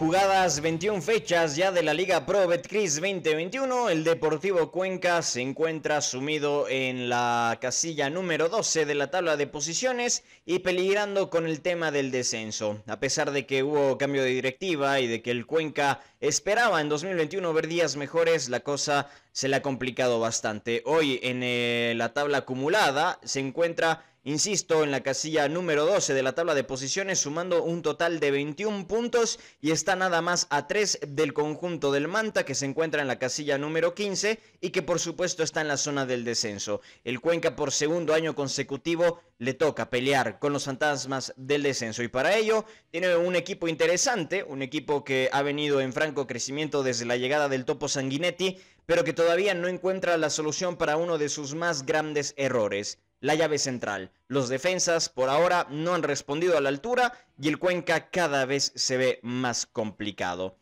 Jugadas 21 fechas ya de la Liga Pro Betcris 2021, el Deportivo Cuenca se encuentra sumido en la casilla número 12 de la tabla de posiciones y peligrando con el tema del descenso. A pesar de que hubo cambio de directiva y de que el Cuenca esperaba en 2021 ver días mejores, la cosa se le ha complicado bastante. Hoy en eh, la tabla acumulada se encuentra Insisto, en la casilla número 12 de la tabla de posiciones, sumando un total de 21 puntos y está nada más a 3 del conjunto del Manta, que se encuentra en la casilla número 15 y que por supuesto está en la zona del descenso. El Cuenca por segundo año consecutivo le toca pelear con los fantasmas del descenso y para ello tiene un equipo interesante, un equipo que ha venido en franco crecimiento desde la llegada del Topo Sanguinetti, pero que todavía no encuentra la solución para uno de sus más grandes errores la llave central. Los defensas por ahora no han respondido a la altura y el Cuenca cada vez se ve más complicado.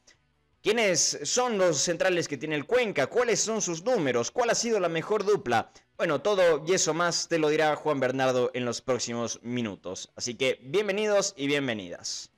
¿Quiénes son los centrales que tiene el Cuenca? ¿Cuáles son sus números? ¿Cuál ha sido la mejor dupla? Bueno, todo y eso más te lo dirá Juan Bernardo en los próximos minutos. Así que bienvenidos y bienvenidas.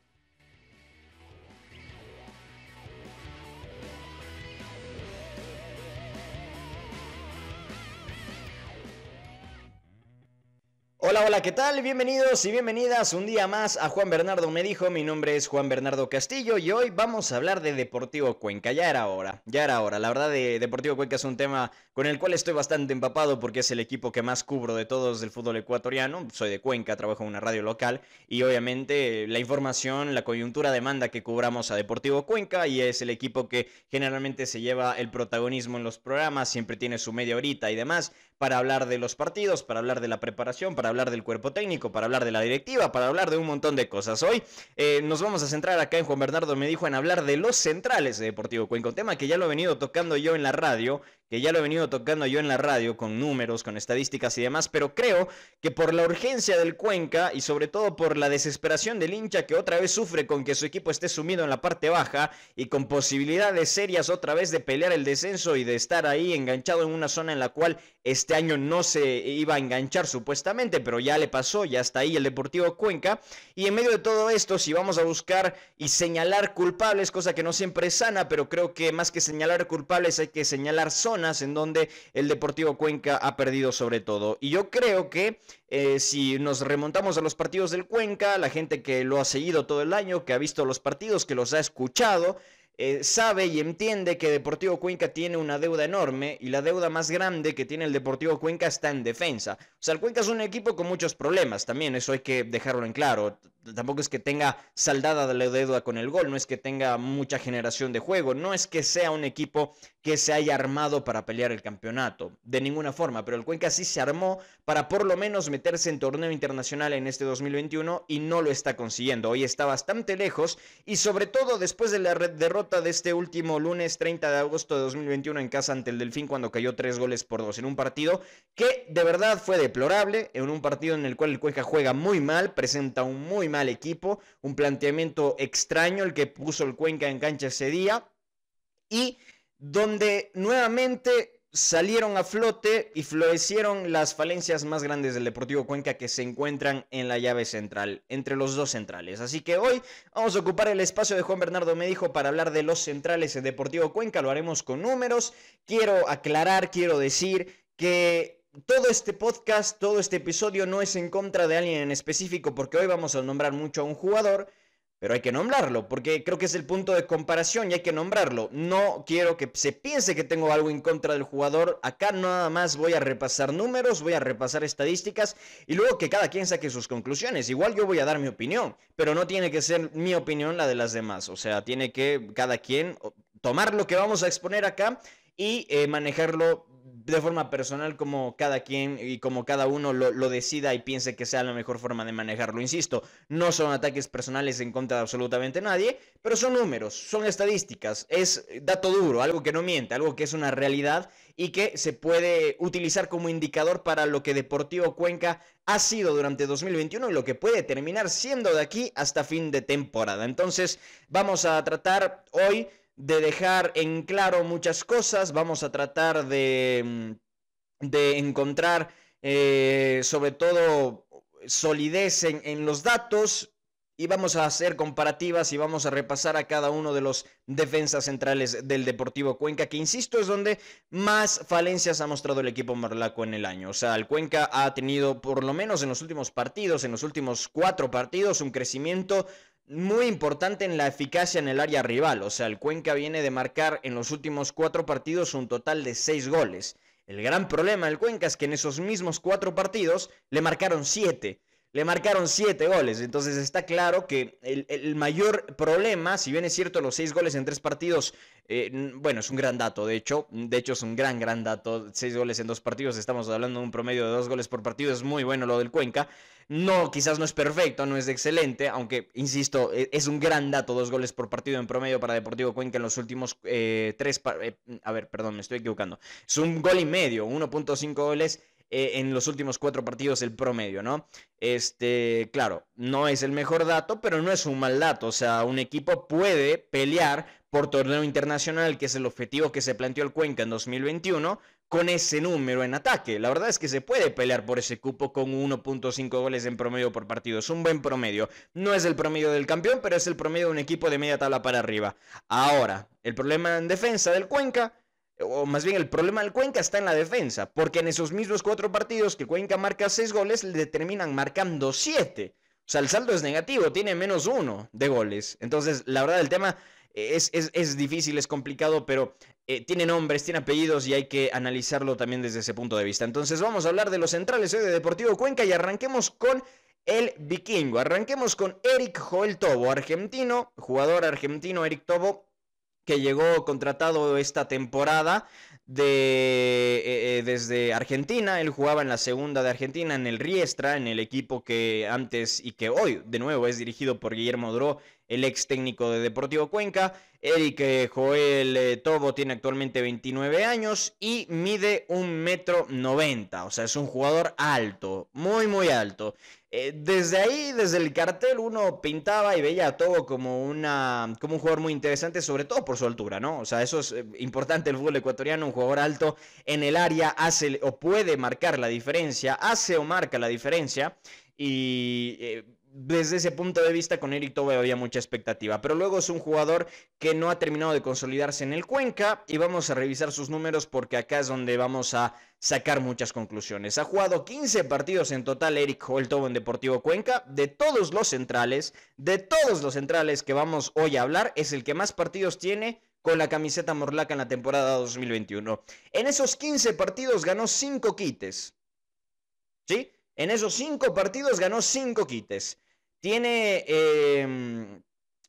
Hola, hola, ¿qué tal? Bienvenidos y bienvenidas un día más a Juan Bernardo Me Dijo. Mi nombre es Juan Bernardo Castillo y hoy vamos a hablar de Deportivo Cuenca. Ya era hora, ya era hora. La verdad, de Deportivo Cuenca es un tema con el cual estoy bastante empapado porque es el equipo que más cubro de todos del fútbol ecuatoriano. Soy de Cuenca, trabajo en una radio local y obviamente la información, la coyuntura demanda que cubramos a Deportivo Cuenca y es el equipo que generalmente se lleva el protagonismo en los programas, siempre tiene su media horita y demás para hablar de los partidos, para hablar de la preparación, para hablar del cuerpo técnico, para hablar de la directiva, para hablar de un montón de cosas. Hoy eh, nos vamos a centrar acá en Juan Bernardo me dijo en hablar de los centrales de Deportivo Cuenca, un tema que ya lo he venido tocando yo en la radio, que ya lo he venido tocando yo en la radio con números, con estadísticas y demás, pero creo que por la urgencia del Cuenca y sobre todo por la desesperación del hincha que otra vez sufre con que su equipo esté sumido en la parte baja y con posibilidades serias otra vez de pelear el descenso y de estar ahí enganchado en una zona en la cual este año no se iba a enganchar supuestamente, pero ya le pasó, ya está ahí el Deportivo Cuenca. Y en medio de todo esto, si vamos a buscar y señalar culpables, cosa que no siempre es sana, pero creo que más que señalar culpables hay que señalar zonas en donde el Deportivo Cuenca ha perdido sobre todo. Y yo creo que eh, si nos remontamos a los partidos del Cuenca, la gente que lo ha seguido todo el año, que ha visto los partidos, que los ha escuchado, eh, sabe y entiende que Deportivo Cuenca tiene una deuda enorme y la deuda más grande que tiene el Deportivo Cuenca está en defensa. O sea, el Cuenca es un equipo con muchos problemas también, eso hay que dejarlo en claro. Tampoco es que tenga saldada la deuda con el gol, no es que tenga mucha generación de juego, no es que sea un equipo que se haya armado para pelear el campeonato, de ninguna forma, pero el Cuenca sí se armó para por lo menos meterse en torneo internacional en este 2021 y no lo está consiguiendo. Hoy está bastante lejos y sobre todo después de la derrota de este último lunes 30 de agosto de 2021 en casa ante el Delfín cuando cayó tres goles por dos en un partido que de verdad fue deplorable, en un partido en el cual el Cuenca juega muy mal, presenta un muy mal equipo, un planteamiento extraño el que puso el Cuenca en cancha ese día y donde nuevamente salieron a flote y florecieron las falencias más grandes del Deportivo Cuenca que se encuentran en la llave central, entre los dos centrales. Así que hoy vamos a ocupar el espacio de Juan Bernardo Medijo para hablar de los centrales del Deportivo Cuenca, lo haremos con números. Quiero aclarar, quiero decir que todo este podcast, todo este episodio no es en contra de alguien en específico porque hoy vamos a nombrar mucho a un jugador pero hay que nombrarlo, porque creo que es el punto de comparación y hay que nombrarlo. No quiero que se piense que tengo algo en contra del jugador. Acá nada más voy a repasar números, voy a repasar estadísticas y luego que cada quien saque sus conclusiones. Igual yo voy a dar mi opinión, pero no tiene que ser mi opinión la de las demás. O sea, tiene que cada quien tomar lo que vamos a exponer acá y eh, manejarlo de forma personal como cada quien y como cada uno lo, decida y piense que sea la mejor forma de manejarlo. Insisto, no son ataques personales en contra de absolutamente nadie, pero son números, son estadísticas, es dato duro, algo que no miente, algo que es una realidad y que se puede utilizar como indicador para lo que Deportivo Cuenca ha sido durante 2021 y lo que puede terminar siendo de aquí hasta fin de temporada. Entonces, vamos a tratar hoy de dejar en claro muchas cosas, vamos a tratar de, mm, de encontrar eh, sobre todo solidez en, en los datos y vamos a hacer comparativas y vamos a repasar a cada uno de los defensas centrales del Deportivo Cuenca, que insisto es donde más falencias ha mostrado el equipo marlaco en el año. O sea, el Cuenca ha tenido, por lo menos en los últimos partidos, en los últimos cuatro partidos, un crecimiento muy importante en la eficacia en el área rival. O sea, el Cuenca viene de marcar en los últimos cuatro partidos un total de seis goles. El gran problema del Cuenca es que en esos mismos cuatro partidos le marcaron siete le marcaron siete goles. Entonces está claro que el, mayor problema, si bien es cierto los seis goles en tres partidos, eh, bueno, es un gran dato, de hecho, de hecho es un gran, gran dato, seis goles en dos partidos, estamos hablando de un promedio de dos goles por partido, es muy bueno lo del Cuenca. No, quizás no es perfecto, no es excelente, aunque, insisto, e, es un gran dato, dos goles por partido en promedio para Deportivo Cuenca en los últimos eh, tres... Eh, a ver, perdón, me estoy equivocando. Es un gol y medio, 1.5 goles eh, en los últimos cuatro partidos el promedio, ¿no? Este, claro, no es el mejor dato, pero no es un mal dato. O sea, un equipo puede pelear por torneo internacional, que es el objetivo que se planteó el Cuenca en 2021, con ese número en ataque. La verdad es que se puede pelear por ese cupo con 1.5 goles en promedio por partido. Es un buen promedio. No es el promedio del campeón, pero es el promedio de un equipo de media tabla para arriba. Ahora, el problema en defensa del Cuenca o más bien el problema del Cuenca está en la defensa, porque en esos mismos cuatro partidos que Cuenca marca seis goles, le terminan marcando siete. O sea, el saldo es negativo, tiene menos uno de goles. Entonces, la verdad, el tema es, es, difícil, es complicado, pero eh, tiene nombres, tiene apellidos y hay que analizarlo también desde ese punto de vista. Entonces, vamos a hablar de los centrales hoy de Deportivo Cuenca y arranquemos con el vikingo. Arranquemos con Eric Joel Tobo, argentino, jugador argentino Eric Tobo, que llegó contratado esta temporada de, eh, eh, desde Argentina. Él jugaba en la segunda de Argentina, en el Riestra, en el equipo que antes y que hoy de nuevo es dirigido por Guillermo Dro, el ex técnico de Deportivo Cuenca. Eric eh, Joel Tobo tiene actualmente 29 años y mide un metro 90. O sea, es un jugador alto, muy, muy alto. Eh, desde ahí, desde el cartel, uno pintaba y veía a Tobo como, una, un jugador muy interesante, sobre todo por su altura, ¿no? O sea, eso es eh, importante el fútbol ecuatoriano, un jugador alto en el área hace o puede marcar la diferencia, hace o marca la diferencia y... Eh, desde ese punto de vista con Eric Tobe había mucha expectativa, pero luego es un jugador que no ha terminado de consolidarse en el Cuenca y vamos a revisar sus números porque acá es donde vamos a sacar muchas conclusiones. Ha jugado 15 partidos en total Eric Tobo en Deportivo Cuenca, de todos los centrales, de todos los centrales que vamos hoy a hablar, es el que más partidos tiene con la camiseta morlaca en la temporada 2021. En esos 15 partidos ganó 5 quites. ¿Sí? En esos cinco partidos ganó cinco quites. Tiene... Em,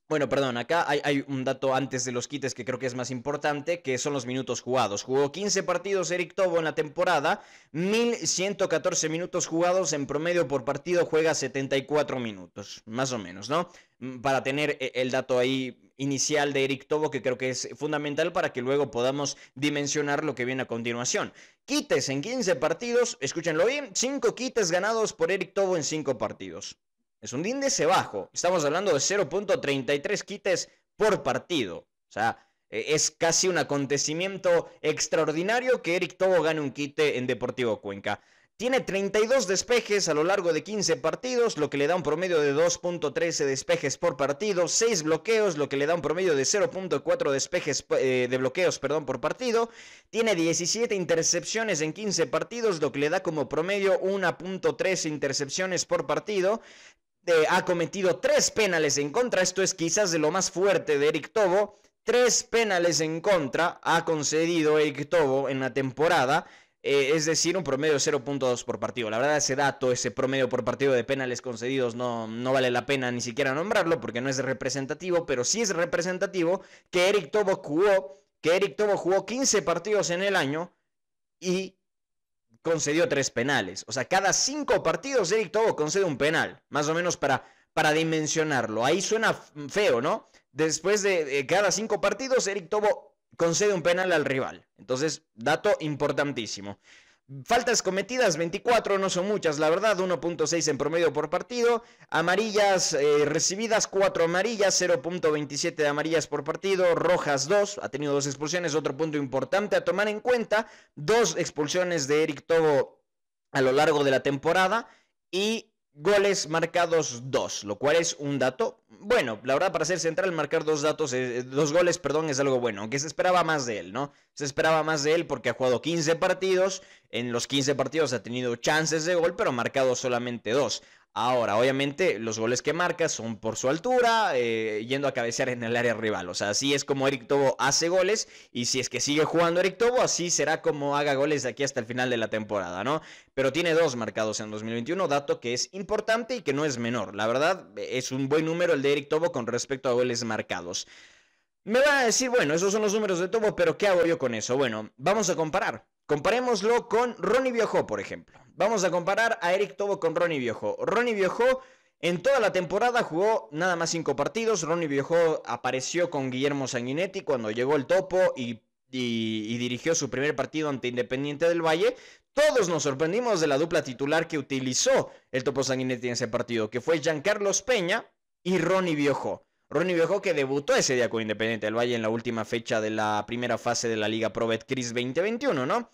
bueno, perdón, acá hay, un dato antes de los quites que creo que es más importante, que son los minutos jugados. Jugó 15 partidos Eric Tobo en la temporada, 1114 minutos jugados, en promedio por partido juega 74 minutos, más o menos, ¿no? Mm, para tener eh, el dato ahí inicial de Eric Tobo, que creo que es fundamental para que luego podamos dimensionar lo que viene a continuación. Quites en 15 partidos, escúchenlo bien, 5 quites ganados por Eric Tobo en 5 partidos. Es un índice bajo, estamos hablando de 0.33 quites por partido. O sea, e, es casi un acontecimiento extraordinario que Eric Tobo gane un quite en Deportivo Cuenca. Tiene 32 despejes a lo largo de 15 partidos, lo que le da un promedio de 2.13 despejes por partido, 6 bloqueos, lo que le da un promedio de 0.4 despejes eh, de bloqueos, perdón, por partido. Tiene 17 intercepciones en 15 partidos, lo que le da como promedio 1.3 intercepciones por partido. Eh, ha cometido 3 penales en contra, esto es quizás de lo más fuerte de Eric Tobo. 3 penales en contra ha concedido Eric Tobo en la temporada. Eh, es decir, un promedio de 0.2 por partido. La verdad, ese dato, ese promedio por partido de penales concedidos, no, no vale la pena ni siquiera nombrarlo porque no es representativo, pero sí es representativo que Eric Tobo jugó, que Eric Tobo jugó 15 partidos en el año y concedió 3 penales. O sea, cada 5 partidos Eric Tobo concede un penal, más o menos para, para dimensionarlo. Ahí suena feo, ¿no? Después de, de cada 5 partidos, Eric Tobo concede un penal al rival. Entonces, dato importantísimo. Faltas cometidas 24, no son muchas, la verdad, 1.6 en promedio por partido. Amarillas eh, recibidas, 4 amarillas, 0.27 de amarillas por partido. Rojas 2, ha tenido dos expulsiones, otro punto importante a tomar en cuenta. Dos expulsiones de Eric Tobo a lo largo de la temporada y goles marcados dos, lo cual es un dato bueno. La verdad, para ser central, marcar dos datos, eh, dos goles, perdón, es algo bueno. Aunque se esperaba más de él, ¿no? Se esperaba más de él porque ha jugado 15 partidos. En los 15 partidos ha tenido chances de gol, pero ha marcado solamente dos. Ahora, obviamente, los goles que marca son por su altura, eh, yendo a cabecear en el área rival. O sea, así es como Eric Tobo hace goles. Y si es que sigue jugando Eric Tobo, así será como haga goles de aquí hasta el final de la temporada, ¿no? Pero tiene dos marcados en 2021, dato que es importante y que no es menor. La verdad, es un buen número el de Eric Tobo con respecto a goles marcados. Me van a decir, bueno, esos son los números de Tobo, pero ¿qué hago yo con eso? Bueno, vamos a comparar. Comparémoslo con Ronnie Viejo, por ejemplo. Vamos a comparar a Eric Tobo con Ronnie Viejo. Ronnie Viejo en toda la temporada jugó nada más cinco partidos. Ronnie Viejo apareció con Guillermo Sanguinetti cuando llegó el topo y, dirigió su primer partido ante Independiente del Valle. Todos nos sorprendimos de la dupla titular que utilizó el topo Sanguinetti en ese partido, que fue Giancarlos Peña y Ronnie Viejo. Ronnie Viejo que debutó ese día con Independiente del Valle en la última fecha de la primera fase de la Liga Pro Cris 2021, ¿no?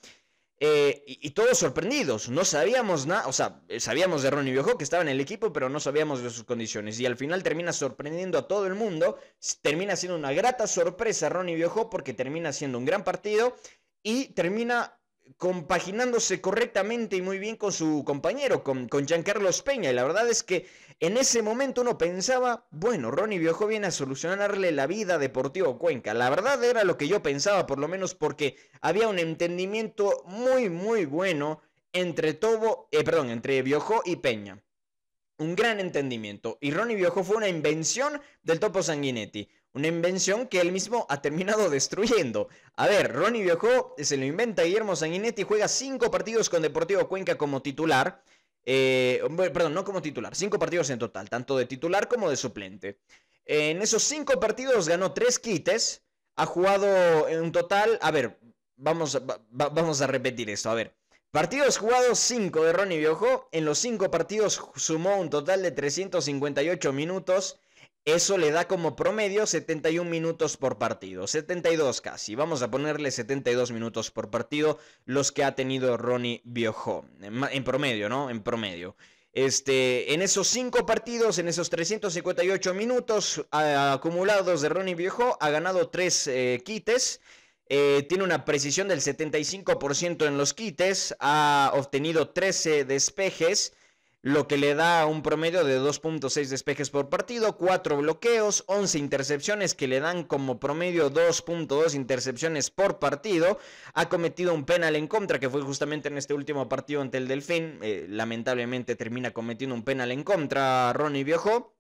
Eh, y, todos sorprendidos, no sabíamos nada, o sea, eh, sabíamos de Ronnie Viejo que estaba en el equipo, pero no sabíamos de sus condiciones. Y al final termina sorprendiendo a todo el mundo, termina siendo una grata sorpresa Ronnie Viejo porque termina siendo un gran partido y termina compaginándose correctamente y muy bien con su compañero, con, con Giancarlos Peña. Y la verdad es que en ese momento uno pensaba, bueno, Ronnie Viejo viene a solucionarle la vida a Deportivo Cuenca. La verdad era lo que yo pensaba, por lo menos porque había un entendimiento muy, muy bueno entre Tobo, eh, perdón, entre Viejo y Peña. Un gran entendimiento. Y Ronnie Viejo fue una invención del Topo Sanguinetti. Una invención que él mismo ha terminado destruyendo. A ver, Ronnie Viejo se lo inventa Guillermo Sanguinetti, juega cinco partidos con Deportivo Cuenca como titular. Eh, perdón, no como titular, cinco partidos en total, tanto de titular como de suplente. En esos cinco partidos ganó tres quites, ha jugado en un total, a ver, vamos, vamos a repetir esto, a ver. Partidos jugados 5 de Ronnie Viejo, en los cinco partidos sumó un total de 358 minutos eso le da como promedio 71 minutos por partido, 72 casi. Vamos a ponerle 72 minutos por partido los que ha tenido Ronnie Biojo. En promedio, ¿no? En promedio. Este, en esos 5 partidos, en esos 358 minutos acumulados de Ronnie Biojo, ha ganado 3 eh, quites. Eh, tiene una precisión del 75% en los quites. Ha obtenido 13 despejes lo que le da un promedio de 2.6 despejes por partido, 4 bloqueos, 11 intercepciones que le dan como promedio 2.2 intercepciones por partido. Ha cometido un penal en contra que fue justamente en este último partido ante el Delfín. Eh, lamentablemente termina cometiendo un penal en contra Ronnie Viejo.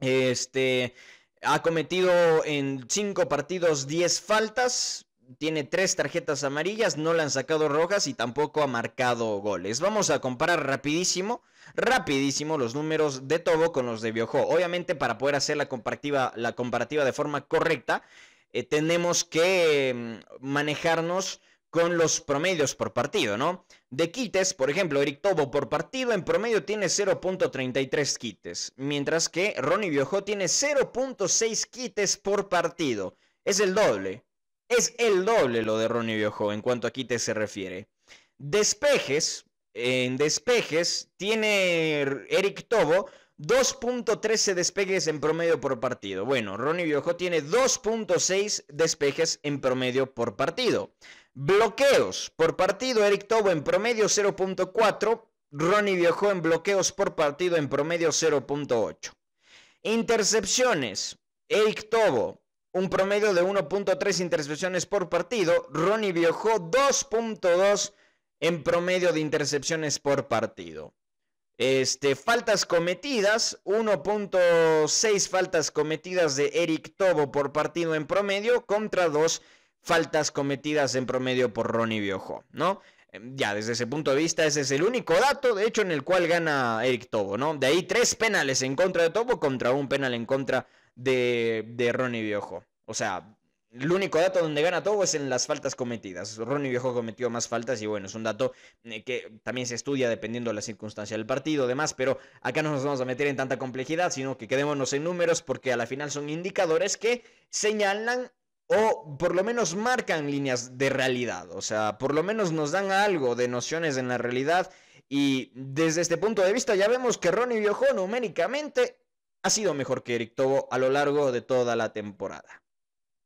Este ha cometido en 5 partidos 10 faltas, tiene tres tarjetas amarillas, no le han sacado rojas y tampoco ha marcado goles. Vamos a comparar rapidísimo, rapidísimo los números de Tobo con los de Biojo. Obviamente para poder hacer la comparativa, la comparativa de forma correcta, eh, tenemos que mm, manejarnos con los promedios por partido, ¿no? De quites, por ejemplo, Eric Tobo por partido en promedio tiene 0.33 quites, mientras que Ronnie Biojo tiene 0.6 quites por partido. Es el doble. Es el doble lo de Ronnie Viejo en cuanto a quite se refiere. Despejes, en despejes tiene Eric Tobo 2.13 despejes en promedio por partido. Bueno, Ronnie Viejo tiene 2.6 despejes en promedio por partido. Bloqueos por partido, Eric Tobo en promedio 0.4. Ronnie Viejo en bloqueos por partido en promedio 0.8. Intercepciones, Eric Tobo un promedio de 1.3 intercepciones por partido. Ronnie viajó 2.2 en promedio de intercepciones por partido. Este, faltas cometidas, 1.6 faltas cometidas de Eric Tobo por partido en promedio contra 2 faltas cometidas en promedio por Ronnie Biojo, ¿no? Em, ya, desde ese punto de vista, ese es el único dato, de hecho, en el cual gana Eric Tobo, ¿no? De ahí tres penales en contra de Tobo contra un penal en contra de, de Ronnie Viejo. O sea, el único dato donde gana Tobo es en las faltas cometidas. Ronnie Viejo cometió más faltas y bueno, es un dato eh, que también se estudia dependiendo de la circunstancia del partido, demás, pero acá no nos vamos a meter en tanta complejidad, sino que quedémonos en números porque a la final son indicadores que señalan o por lo menos marcan líneas de realidad, o sea, por lo menos nos dan algo de nociones en la realidad Y desde este punto de vista ya vemos que Ronnie Biojó numéricamente ha sido mejor que Eric Tobo a lo largo de toda la temporada.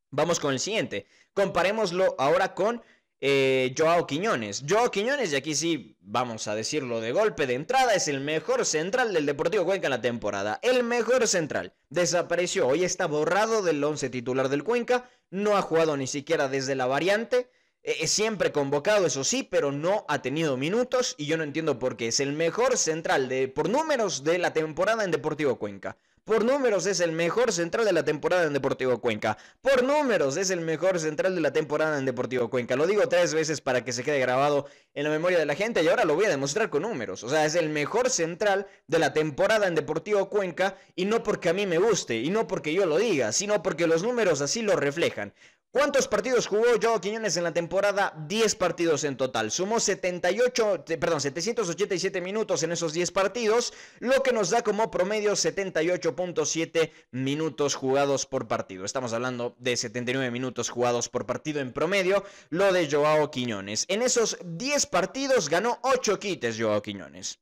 Vamos con el siguiente. Comparémoslo ahora con eh, Joao Quiñones. Joao Quiñones, y aquí sí vamos a decirlo de golpe de entrada, es el mejor central del Deportivo Cuenca en la temporada. El mejor central. Desapareció, hoy está borrado del once titular del Cuenca, no ha jugado ni siquiera desde la variante. Eh, es siempre convocado, eso sí, pero no ha tenido minutos y yo no entiendo por qué. Es el mejor central de, por números de la temporada en Deportivo Cuenca. Por números es el mejor central de la temporada en Deportivo Cuenca. Por números es el mejor central de la temporada en Deportivo Cuenca. Lo digo tres veces para que se quede grabado en la memoria de la gente y ahora lo voy a demostrar con números. O sea, es el mejor central de la temporada en Deportivo Cuenca y no porque a mí me guste y no porque yo lo diga, sino porque los números así lo reflejan. ¿Cuántos partidos jugó Joao Quiñones en la temporada? 10 partidos en total. Sumó 78, perdón, 787 minutos en esos 10 partidos, lo que nos da como promedio 78.7 minutos jugados por partido. Estamos hablando de 79 minutos jugados por partido en promedio, lo de Joao Quiñones. En esos 10 partidos ganó 8 quites Joao Quiñones.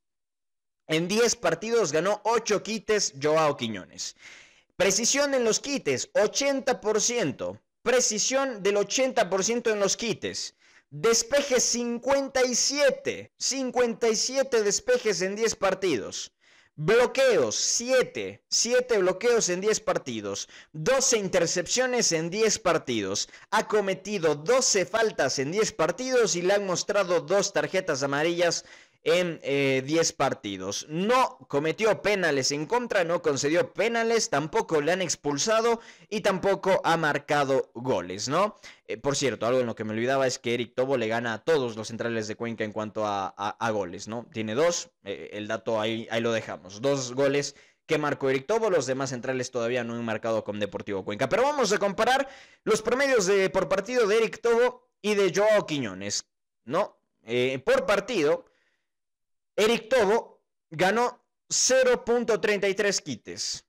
En 10 partidos ganó 8 quites Joao Quiñones. Precisión en los quites, 80% precisión del 80% en los quites. Despejes 57, 57 despejes en 10 partidos. Bloqueos 7, 7 bloqueos en 10 partidos, 12 intercepciones en 10 partidos, ha cometido 12 faltas en 10 partidos y le han mostrado dos tarjetas amarillas en 10 eh, partidos. No cometió penales en contra, no concedió penales, tampoco le han expulsado y tampoco ha marcado goles, ¿no? Eh, por cierto, algo en lo que me olvidaba es que Eric Tobo le gana a todos los centrales de Cuenca en cuanto a, goles, ¿no? Tiene dos, eh, el dato ahí, ahí lo dejamos, dos goles que marcó Eric Tobo, los demás centrales todavía no han marcado con Deportivo Cuenca. Pero vamos a comparar los promedios de, por partido de Eric Tobo y de Joao Quiñones, ¿no? por partido, Eric Tobo ganó 0.33 quites.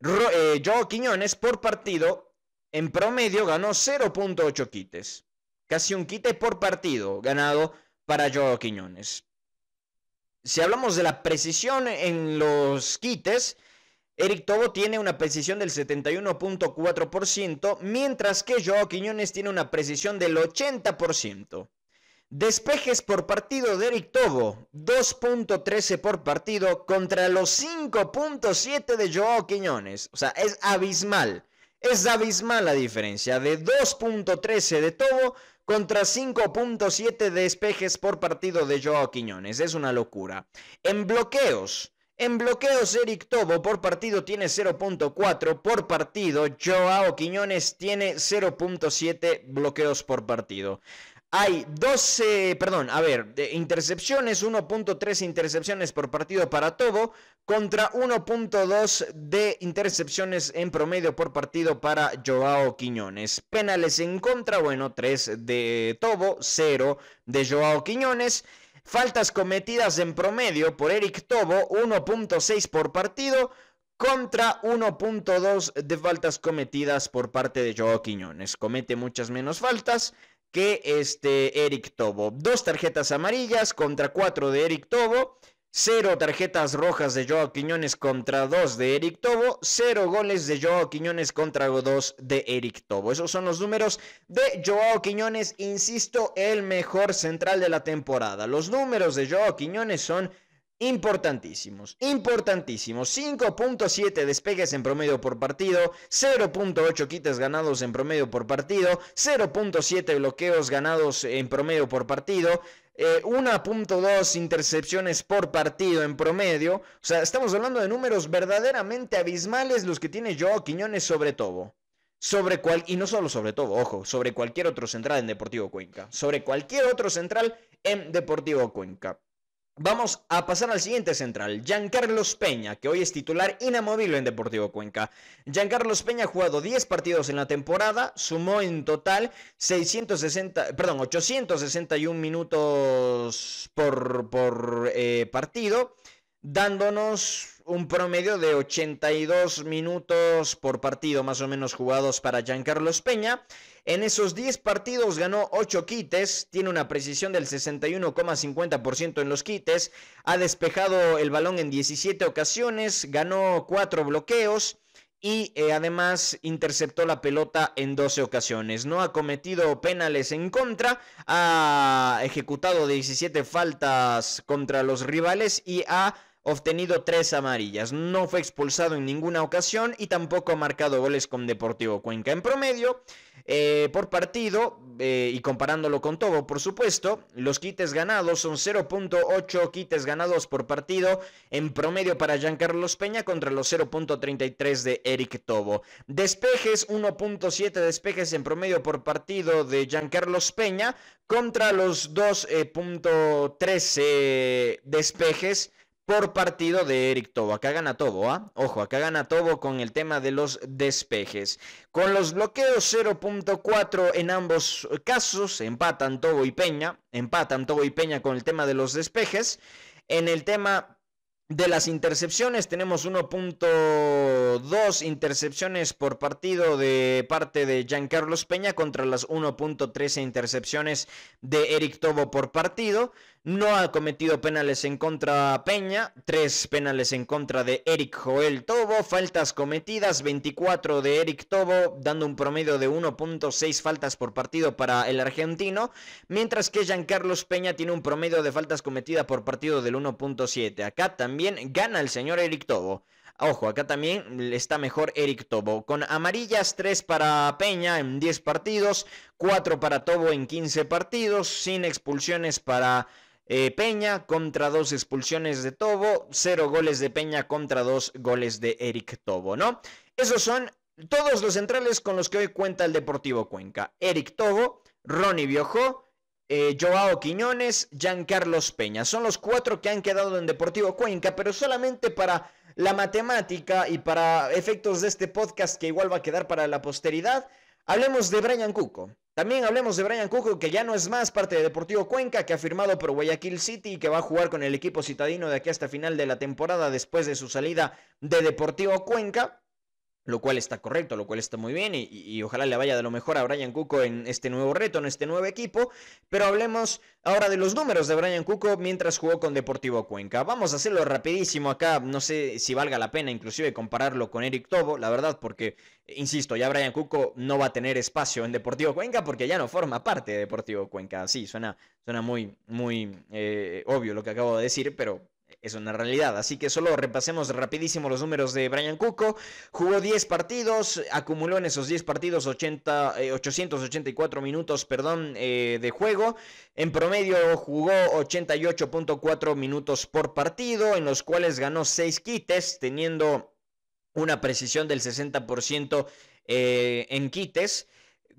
Eh, Joe Quiñones por partido en promedio ganó 0.8 quites. Casi un quite por partido ganado para Joe Quiñones. Si hablamos de la precisión en los quites, Eric Tobo tiene una precisión del 71.4%, mientras que Joao Quiñones tiene una precisión del 80%. Despejes por partido de Eric Tobo, 2.13 por partido contra los 5.7 de Joao Quiñones. O sea, es abismal. Es abismal la diferencia de 2.13 de Tobo contra 5.7 de despejes por partido de Joao Quiñones. Es una locura. En bloqueos. En bloqueos, Eric Tobo por partido tiene 0.4 por partido. Joao Quiñones tiene 0.7 bloqueos por partido. Hay 12, perdón, a ver, intercepciones, 1.3 intercepciones por partido para Tobo contra 1.2 de intercepciones en promedio por partido para Joao Quiñones. Penales en contra, bueno, 3 de Tobo, 0 de Joao Quiñones. Faltas cometidas en promedio por Eric Tobo, 1.6 por partido contra 1.2 de faltas cometidas por parte de Joao Quiñones. Comete muchas menos faltas que este Eric Tobo. Dos tarjetas amarillas contra cuatro de Eric Tobo. Cero tarjetas rojas de Joao Quiñones contra dos de Eric Tobo. Cero goles de Joao Quiñones contra dos de Eric Tobo. Esos son los números de Joao Quiñones. Insisto, el mejor central de la temporada. Los números de Joao Quiñones son Importantísimos, importantísimos. 5.7 despegues en promedio por partido, 0.8 quites ganados en promedio por partido, 0.7 bloqueos ganados en promedio por partido, 1.2 eh, intercepciones por partido en promedio. O sea, estamos hablando de números verdaderamente abismales los que tiene Joao Quiñones sobre todo. Sobre cual, y no solo sobre todo, ojo, sobre cualquier otro central en Deportivo Cuenca. Sobre cualquier otro central en Deportivo Cuenca. Vamos a pasar al siguiente central, Giancarlos Peña, que hoy es titular inamovible en Deportivo Cuenca. Giancarlos Peña ha jugado 10 partidos en la temporada, sumó en total 660, perdón, 861 minutos por, por eh, partido. dándonos un promedio de 82 minutos por partido más o menos jugados para Giancarlos Peña. En esos 10 partidos ganó 8 quites, tiene una precisión del 61,50% en los quites, ha despejado el balón en 17 ocasiones, ganó 4 bloqueos y eh, además interceptó la pelota en 12 ocasiones. No ha cometido penales en contra, ha ejecutado 17 faltas contra los rivales y ha obtenido tres amarillas. No fue expulsado en ninguna ocasión y tampoco ha marcado goles con Deportivo Cuenca. En promedio, eh, por partido, eh, y comparándolo con todo, por supuesto, los quites ganados son 0.8 quites ganados por partido en promedio para Giancarlos Peña contra los 0.33 de Eric Tobo. Despejes, 1.7 despejes en promedio por partido de Giancarlos Peña contra los 2.13 eh, despejes por partido de Eric Tobo. Acá gana Tobo, ¿ah? Ojo, acá gana Tobo con el tema de los despejes. Con los bloqueos 0.4 en ambos casos, empatan Tobo y Peña. Empatan Tobo y Peña con el tema de los despejes. En el tema de las intercepciones tenemos 1.2 intercepciones por partido de parte de Giancarlos Peña contra las 1.13 intercepciones de Eric Tobo por partido. No ha cometido penales en contra Peña, 3 penales en contra de Eric Joel Tobo, faltas cometidas 24 de Eric Tobo, dando un promedio de 1.6 faltas por partido para el argentino, mientras que Giancarlos Peña tiene un promedio de faltas cometidas por partido del 1.7. Acá también gana el señor Eric Tobo. Ojo, acá también está mejor Eric Tobo. Con amarillas, 3 para Peña en 10 partidos, 4 para Tobo en 15 partidos, sin expulsiones para eh, Peña contra dos expulsiones de Tobo, cero goles de Peña contra dos goles de Eric Tobo, ¿no? Esos son todos los centrales con los que hoy cuenta el Deportivo Cuenca. Eric Tobo, Ronnie Biojó, eh, Joao Quiñones, Giancarlos Peña. Son los cuatro que han quedado en Deportivo Cuenca, pero solamente para la matemática y para efectos de este podcast que igual va a quedar para la posteridad, hablemos de Brian Cuco. También hablemos de Brian Cuco, que ya no es más parte de Deportivo Cuenca, que ha firmado por Guayaquil City y que va a jugar con el equipo citadino de aquí hasta final de la temporada después de su salida de Deportivo Cuenca lo cual está correcto, lo cual está muy bien y, ojalá le vaya de lo mejor a Brian Cuco en este nuevo reto, en este nuevo equipo. Pero hablemos ahora de los números de Brian Cuco mientras jugó con Deportivo Cuenca. Vamos a hacerlo rapidísimo acá, no sé si valga la pena inclusive compararlo con Eric Tobo, la verdad, porque, insisto, ya Brian Cuco no va a tener espacio en Deportivo Cuenca porque ya no forma parte de Deportivo Cuenca. Sí, suena, suena muy, muy eh, obvio lo que acabo de decir, pero es una realidad. Así que solo repasemos rapidísimo los números de Brian Cuco. Jugó 10 partidos, acumuló en esos 10 partidos 80, 884 eh, minutos perdón, eh, de juego. En promedio jugó 88.4 minutos por partido, en los cuales ganó 6 quites, teniendo una precisión del 60% eh, en quites.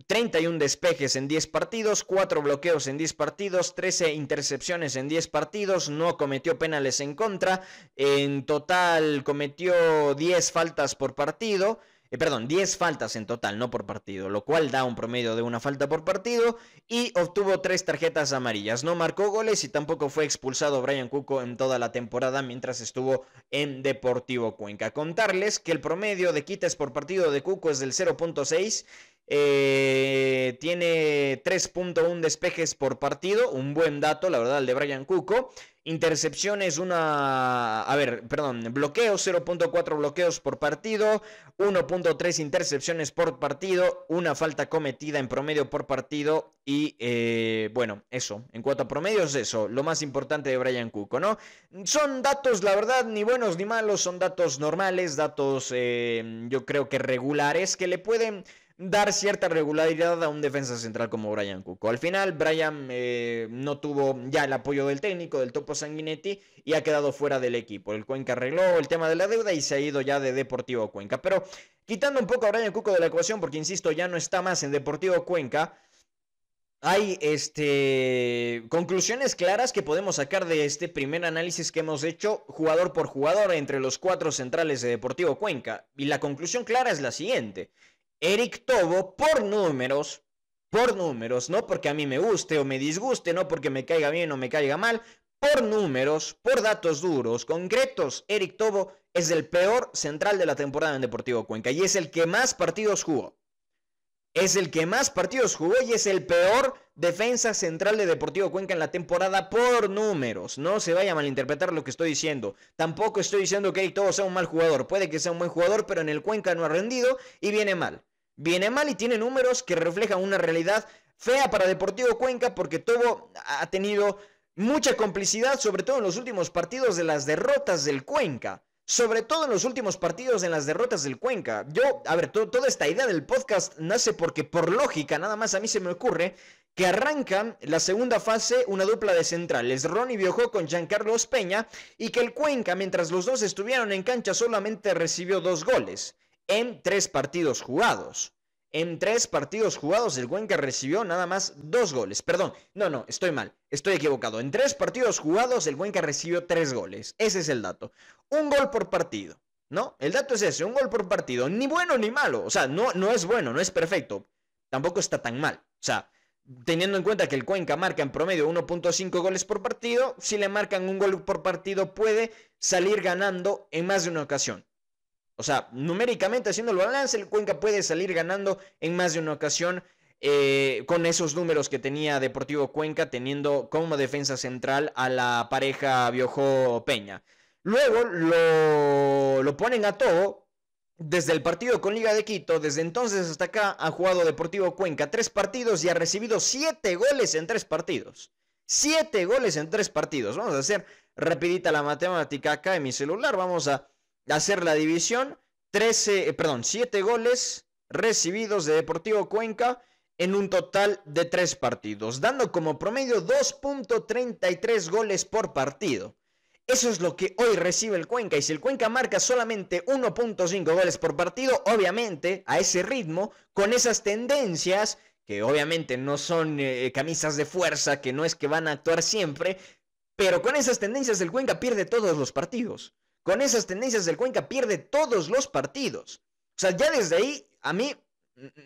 31 despejes en 10 partidos, 4 bloqueos en 10 partidos, 13 intercepciones en 10 partidos, no cometió penales en contra, en total cometió 10 faltas por partido, eh, perdón, 10 faltas en total, no por partido, lo cual da un promedio de una falta por partido y obtuvo 3 tarjetas amarillas. No marcó goles y tampoco fue expulsado Brian Cuco en toda la temporada mientras estuvo en Deportivo Cuenca. Contarles que el promedio de quites por partido de Cuco es del 0.6 eh, tiene 3.1 despejes por partido, un buen dato, la verdad, el de Brian Cuco. Intercepciones, una. A ver, perdón, bloqueos, 0.4 bloqueos por partido, 1.3 intercepciones por partido, una falta cometida en promedio por partido. Y eh, bueno, eso, en cuanto a promedios, eso, lo más importante de Brian Cuco, ¿no? Son datos, la verdad, ni buenos ni malos, son datos normales, datos eh, yo creo que regulares que le pueden dar cierta regularidad a un defensa central como Brian Cuco. Al final, Brian eh, no tuvo ya el apoyo del técnico, del Topo Sanguinetti, y ha quedado fuera del equipo. El Cuenca arregló el tema de la deuda y se ha ido ya de Deportivo Cuenca. Pero quitando un poco a Brian Cuco de la ecuación, porque insisto, ya no está más en Deportivo Cuenca. Hay este, conclusiones claras que podemos sacar de este primer análisis que hemos hecho jugador por jugador entre los cuatro centrales de Deportivo Cuenca. Y la conclusión clara es la siguiente. Eric Tobo por números, por números, no porque a mí me guste o me disguste, no porque me caiga bien o me caiga mal, por números, por datos duros, concretos, Eric Tobo es el peor central de la temporada en Deportivo Cuenca y es el que más partidos jugó. Es el que más partidos jugó y es el peor defensa central de Deportivo Cuenca en la temporada por números. No se vaya a malinterpretar lo que estoy diciendo. Tampoco estoy diciendo que Eric Tobo sea un mal jugador. Puede que sea un buen jugador, pero en el Cuenca no ha rendido y viene mal. Viene mal y tiene números que reflejan una realidad fea para Deportivo Cuenca porque Tobo ha tenido mucha complicidad, sobre todo en los últimos partidos de las derrotas del Cuenca. Sobre todo en los últimos partidos en las derrotas del Cuenca. Yo, a ver, toda esta idea del podcast nace porque por lógica, nada más a mí se me ocurre que arranca la segunda fase una dupla de centrales. Ronnie viajó con Giancarlos Peña y que el Cuenca, mientras los dos estuvieron en cancha, solamente recibió dos goles en tres partidos jugados. En tres partidos jugados el Cuenca recibió nada más dos goles. Perdón, no, no, estoy mal, estoy equivocado. En tres partidos jugados el Cuenca recibió tres goles. Ese es el dato. Un gol por partido, ¿no? El dato es ese, un gol por partido. Ni bueno ni malo. O sea, no, no es bueno, no es perfecto. Tampoco está tan mal. O sea, teniendo en cuenta que el Cuenca marca en promedio 1.5 goles por partido, si le marcan un gol por partido puede salir ganando en más de una ocasión. O sea, numéricamente haciendo el balance, el Cuenca puede salir ganando en más de una ocasión eh, con esos números que tenía Deportivo Cuenca, teniendo como defensa central a la pareja Biojo Peña. Luego lo, lo ponen a todo. Desde el partido con Liga de Quito, desde entonces hasta acá, ha jugado Deportivo Cuenca tres partidos y ha recibido siete goles en tres partidos. Siete goles en tres partidos. Vamos a hacer rapidita la matemática acá en mi celular. Vamos a hacer la división. 13, eh, perdón, 7 goles recibidos de Deportivo Cuenca en un total de 3 partidos, dando como promedio 2.33 goles por partido. Eso es lo que hoy recibe el Cuenca. Y si el Cuenca marca solamente 1.5 goles por partido, obviamente a ese ritmo, con esas tendencias, que obviamente no son eh, camisas de fuerza, que no es que van a actuar siempre, pero con esas tendencias el Cuenca pierde todos los partidos con esas tendencias del Cuenca pierde todos los partidos. O sea, ya desde ahí a mí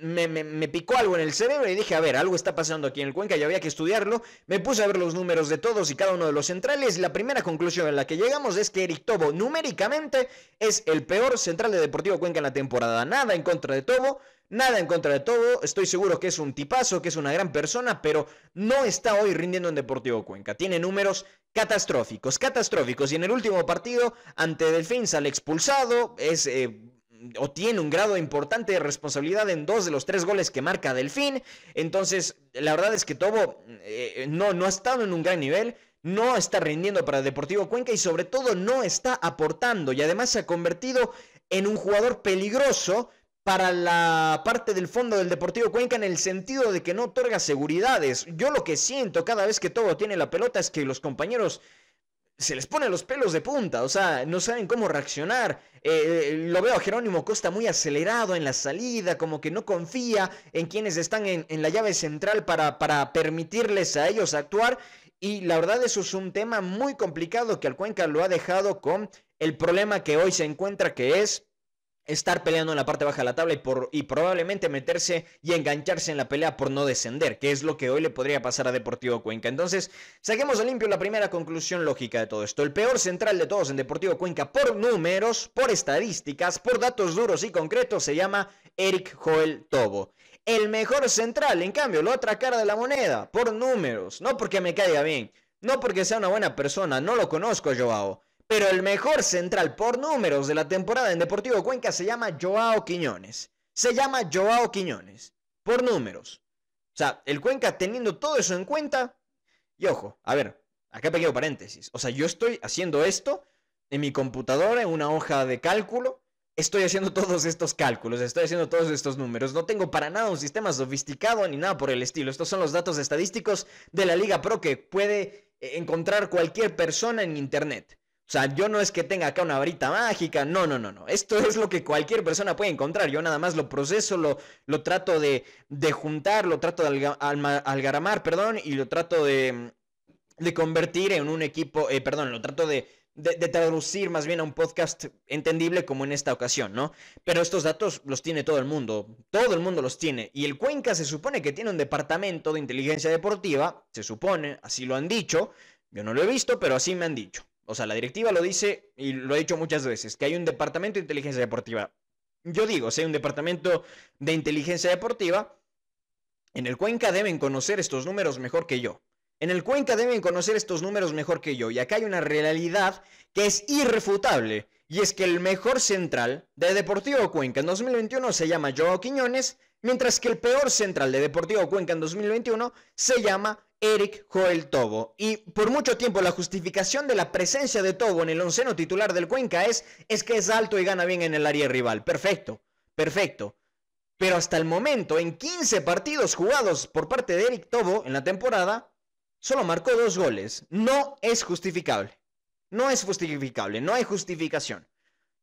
me, picó algo en el cerebro y dije, a ver, algo está pasando aquí en el Cuenca y había que estudiarlo. Me puse a ver los números de todos y cada uno de los centrales. La primera conclusión en la que llegamos es que Eric Tobo numéricamente es el peor central de Deportivo Cuenca en la temporada. Nada en contra de Tobo, nada en contra de Tobo. Estoy seguro que es un tipazo, que es una gran persona, pero no está hoy rindiendo en Deportivo Cuenca. Tiene números catastróficos, catastróficos. Y en el último partido, ante Delfín sale expulsado, es... Eh, o tiene un grado importante de responsabilidad en dos de los tres goles que marca Delfín. Entonces, la verdad es que Tobo eh, no, no ha estado en un gran nivel, no está rindiendo para Deportivo Cuenca y sobre todo no está aportando. Y además se ha convertido en un jugador peligroso para la parte del fondo del Deportivo Cuenca en el sentido de que no otorga seguridades. Yo lo que siento cada vez que todo tiene la pelota es que los compañeros se les pone los pelos de punta, o sea, no saben cómo reaccionar. Eh, lo veo a Jerónimo Costa muy acelerado en la salida, como que no confía en quienes están en, la llave central para, para permitirles a ellos actuar. Y la verdad eso es un tema muy complicado que al Cuenca lo ha dejado con el problema que hoy se encuentra, que es estar peleando en la parte baja de la tabla y, probablemente meterse y engancharse en la pelea por no descender, que es lo que hoy le podría pasar a Deportivo Cuenca. Entonces, saquemos a limpio la primera conclusión lógica de todo esto. El peor central de todos en Deportivo Cuenca por números, por estadísticas, por datos duros y concretos se llama Eric Joel Tobo. El mejor central, en cambio, la otra cara de la moneda, por números, no porque me caiga bien, no porque sea una buena persona, no lo conozco Joao. Pero el mejor central por números de la temporada en Deportivo Cuenca se llama Joao Quiñones. Se llama Joao Quiñones. Por números. O sea, el Cuenca teniendo todo eso en cuenta. Y ojo, a ver, acá pequeño paréntesis. O sea, yo estoy haciendo esto en mi computadora, en una hoja de cálculo. Estoy haciendo todos estos cálculos, estoy haciendo todos estos números. No tengo para nada un sistema sofisticado ni nada por el estilo. Estos son los datos estadísticos de la Liga Pro que puede eh, encontrar cualquier persona en Internet. O sea, yo no es que tenga acá una varita mágica, no, no, no, no. Esto es lo que cualquier persona puede encontrar. Yo nada más lo proceso, lo, lo trato de, de juntar, lo trato de algaramar, perdón, y lo trato de, de convertir en un equipo, eh, perdón, lo trato de, de, de, traducir más bien a un podcast entendible como en esta ocasión, ¿no? Pero estos datos los tiene todo el mundo, todo el mundo los tiene. Y el Cuenca se supone que tiene un departamento de inteligencia deportiva, se supone, así lo han dicho, Yo no lo he visto, pero así me han dicho. O sea, la directiva lo dice y lo he dicho muchas veces, que hay un departamento de inteligencia deportiva. Yo digo, si hay un departamento de inteligencia deportiva, en el Cuenca deben conocer estos números mejor que yo. En el Cuenca deben conocer estos números mejor que yo. Y acá hay una realidad que es irrefutable. Y es que el mejor central de Deportivo Cuenca en 2021 se llama Joao Quiñones, mientras que el peor central de Deportivo Cuenca en 2021 se llama Eric Joel Tobo. Y por mucho tiempo la justificación de la presencia de Tobo en el onceno titular del Cuenca es, es que es alto y gana bien en el área rival. Perfecto, perfecto. Pero hasta el momento, en 15 partidos jugados por parte de Eric Tobo en la temporada, solo marcó dos goles. No es justificable. No es justificable, no hay justificación.